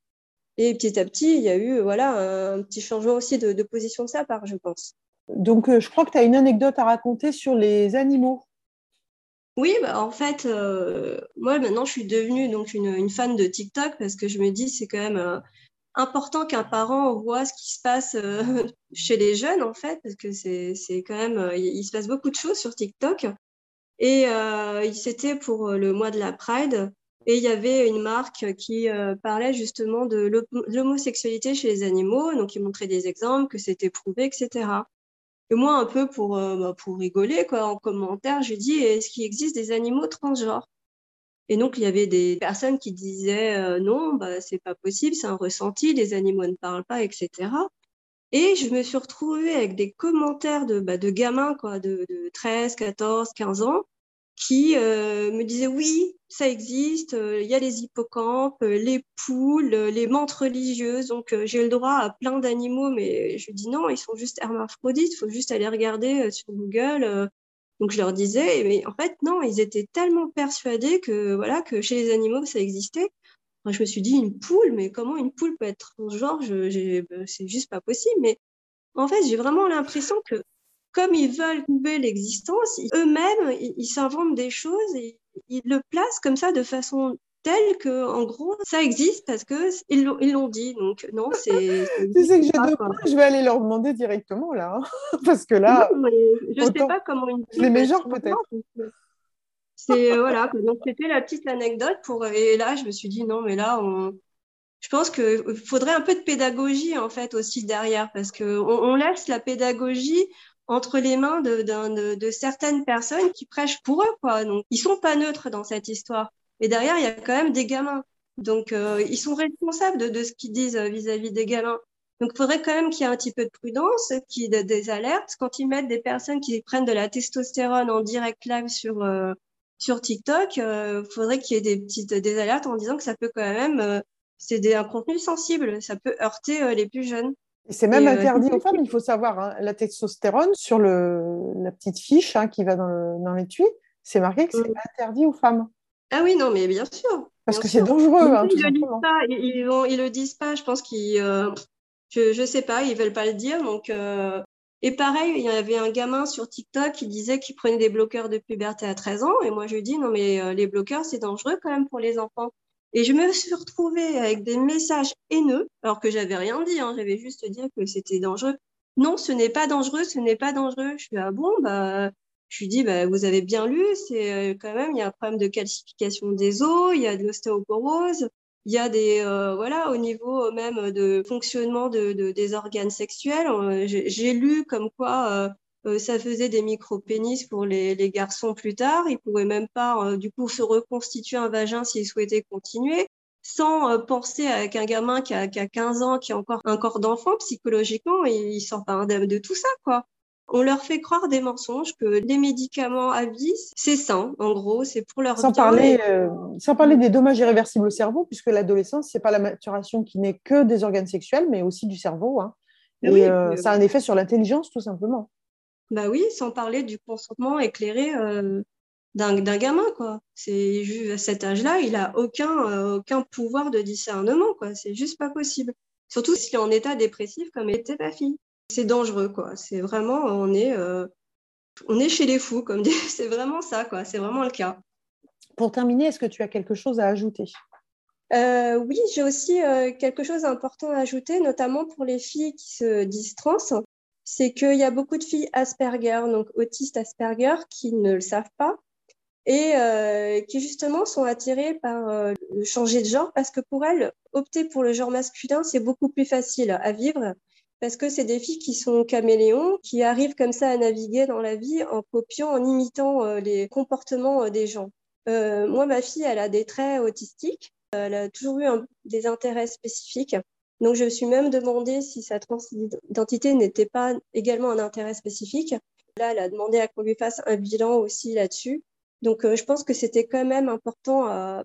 Et petit à petit, il y a eu voilà, un petit changement aussi de, de position de sa part, je pense. Donc, euh, je crois que tu as une anecdote à raconter sur les animaux. Oui, bah, en fait, euh, moi maintenant, je suis devenue donc une, fan de TikTok parce que je me dis c'est quand même euh, important qu'un parent voit ce qui se passe euh, chez les jeunes en fait, parce que c'est quand même, il, se passe beaucoup de choses sur TikTok. Et c'était pour le mois de la Pride. Et il y avait une marque qui parlait justement de l'homosexualité chez les animaux. Donc, ils montraient des exemples, que c'était prouvé, etc. Et moi, un peu pour, euh, bah, pour rigoler, quoi, en commentaire, je dis est-ce qu'il existe des animaux transgenres? Et donc, il y avait des personnes qui disaient euh, non, bah, c'est pas possible, c'est un ressenti, les animaux ne parlent pas, etc. Et je me suis retrouvée avec des commentaires de, bah, de gamins quoi, de, de 13, 14, 15 ans qui euh, me disait oui, ça existe, euh, il y a les hippocampes, euh, les poules, les menthes religieuses, donc j'ai le droit à plein d'animaux, mais je dis non, ils sont juste hermaphrodites, il faut juste aller regarder sur Google. donc je leur disais, mais en fait non, ils étaient tellement persuadés que voilà que chez les animaux ça existait. Je me suis dit une poule, mais comment une poule peut être transgenre C'est juste pas possible. Mais en fait, j'ai vraiment l'impression que comme ils veulent prouver l'existence, eux-mêmes, ils s'inventent des choses et ils le placent comme ça de façon telle que, en gros, ça existe parce que ils l'ont, ils l'ont dit. Donc, non, c'est. tu sais que j'ai deux points, je vais aller leur demander directement, là. Hein. parce que là. Non, je ne sais pas comment une. Les meilleurs, peut-être. C'est, euh, voilà. Donc, c'était la petite anecdote pour. Et là, je me suis dit, non, mais là, on. Je pense qu'il faudrait un peu de pédagogie, en fait, aussi derrière, parce qu'on on laisse la pédagogie entre les mains de, de, de, certaines personnes qui prêchent pour eux, quoi. Donc, ils sont pas neutres dans cette histoire. Et derrière, il y a quand même des gamins. Donc, euh, ils sont responsables de, de ce qu'ils disent euh, vis-à-vis -vis des gamins. Donc, il faudrait quand même qu'il y ait un petit peu de prudence, qu'il y ait des alertes. Quand ils mettent des personnes qui prennent de la testostérone en direct live sur, euh, sur TikTok, euh, faudrait qu'il y ait des petites des alertes en disant que ça peut quand même, euh, c'est un contenu sensible, ça peut heurter les plus jeunes. C'est même et interdit euh, aux femmes, il faut savoir, hein, la testostérone, sur le, la petite fiche hein, qui va dans, le, dans l'étui, c'est marqué que c'est mmh. interdit aux femmes. Ah oui, non, mais bien sûr. Parce bien que c'est dangereux. Hein, ils, le pas, ils, vont, ils le disent pas, je pense qu'ils. Euh, je, je sais pas, ils veulent pas le dire, donc. Euh, Et pareil, il y avait un gamin sur TikTok qui disait qu'il prenait des bloqueurs de puberté à 13 ans. Et moi, je lui dis, non, mais euh, les bloqueurs, c'est dangereux quand même pour les enfants. Et je me suis retrouvée avec des messages haineux, alors que j'avais rien dit, hein, j'avais juste dit que c'était dangereux. Non, ce n'est pas dangereux, ce n'est pas dangereux. Je suis ah bon, bah, je lui dis, bah, vous avez bien lu, c'est euh, quand même, il y a un problème de calcification des os, il y a de l'ostéoporose, il y a des, euh, voilà, au niveau même de fonctionnement de, de des organes sexuels. Euh, j'ai lu comme quoi euh, ça faisait des micro-pénis pour les, les, garçons plus tard. Ils pouvaient même pas, du coup, se reconstituer un vagin s'ils souhaitaient continuer sans penser à qu'un gamin qui a, qui a 15 ans, qui a encore un corps d'enfant, psychologiquement, il, il sort pas indemne de tout ça, quoi. On leur fait croire des mensonges que les médicaments à vie, c'est sain, en gros, c'est pour leur sans parler, euh, sans parler des dommages irréversibles au cerveau, puisque l'adolescence, c'est pas la maturation qui n'est que des organes sexuels, mais aussi du cerveau. Hein. Et oui, euh, ça a un effet sur l'intelligence, tout simplement. Bah oui, sans parler du consentement éclairé euh, d'un gamin, quoi. C'est à cet âge-là, il a aucun, aucun pouvoir de discernement, quoi. C'est juste pas possible. Surtout s'il est en état dépressif, comme était ta fille c'est dangereux, quoi. C'est vraiment, on est, euh, on est chez les fous, comme. C'est vraiment ça, quoi. C'est vraiment le cas. Pour terminer, est-ce que tu as quelque chose à ajouter? Euh, oui, j'ai aussi euh, quelque chose d'important à ajouter, notamment pour les filles qui se disent trans. C'est qu'il y a beaucoup de filles Asperger, donc autistes Asperger, qui ne le savent pas et qui justement sont attirées par changer de genre parce que pour elles, opter pour le genre masculin, c'est beaucoup plus facile à vivre parce que c'est des filles qui sont caméléons, qui arrivent comme ça à naviguer dans la vie en copiant, en imitant euh, les comportements euh, des gens. Euh, moi, ma fille, elle a des traits autistiques. Elle a toujours eu des intérêts spécifiques. Donc, je me suis même demandé si sa transidentité n'était pas également un intérêt spécifique. Là, elle a demandé à qu'on lui fasse un bilan aussi là-dessus. Donc, je pense que c'était quand même important à,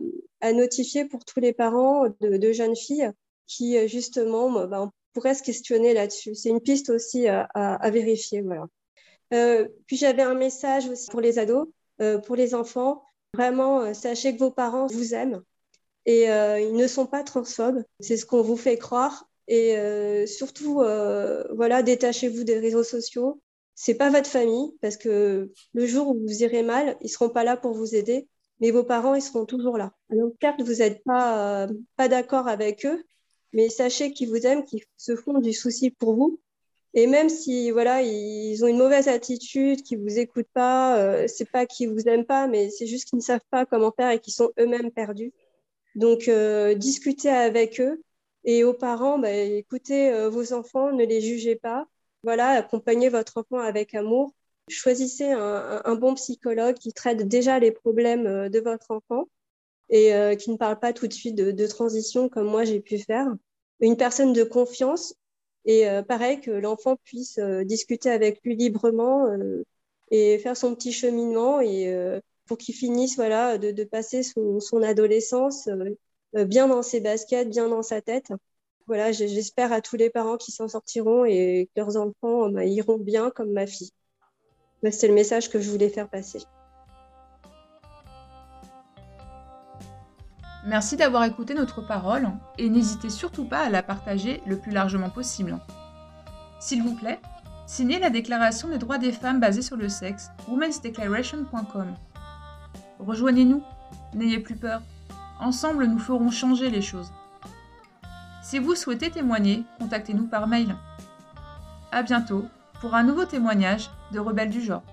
notifier pour tous les parents de, jeunes filles qui, justement, bah, pourrait se questionner là-dessus. C'est une piste aussi à, vérifier. Euh, puis j'avais un message aussi pour les ados, euh, pour les enfants. Vraiment, euh, sachez que vos parents vous aiment et ils ne sont pas transphobes. C'est ce qu'on vous fait croire. Et surtout, voilà, détachez-vous des réseaux sociaux. C'est pas votre famille parce que le jour où vous irez mal, ils seront pas là pour vous aider, mais vos parents, ils seront toujours là. Donc, certes, vous n'êtes pas, pas d'accord avec eux, mais sachez qu'ils vous aiment, qu'ils se font du souci pour vous. Et même si voilà, ils ont une mauvaise attitude, qu'ils vous écoutent pas, euh, c'est pas qu'ils vous aiment pas, mais c'est juste qu'ils ne savent pas comment faire et qu'ils sont eux-mêmes perdus. Donc euh, discutez avec eux et aux parents, bah, écoutez euh, vos enfants, ne les jugez pas. Voilà, accompagnez votre enfant avec amour. Choisissez un, un bon psychologue qui traite déjà les problèmes de votre enfant et euh, qui ne parle pas tout de suite de, transition comme moi j'ai pu faire. Une personne de confiance et euh, pareil que l'enfant puisse euh, discuter avec lui librement et faire son petit cheminement et pour qu'il finisse voilà de, passer son, adolescence bien dans ses baskets, bien dans sa tête. Voilà, j'espère à tous les parents qui s'en sortiront et que leurs enfants bah, iront bien comme ma fille. Bah, c'est le message que je voulais faire passer. Merci d'avoir écouté notre parole et n'hésitez surtout pas à la partager le plus largement possible. S'il vous plaît, signez la Déclaration des droits des femmes basée sur le sexe, womensdeclaration.com. Rejoignez-nous, n'ayez plus peur. Ensemble, nous ferons changer les choses. Si vous souhaitez témoigner, contactez-nous par mail. À bientôt pour un nouveau témoignage de Rebelles du genre.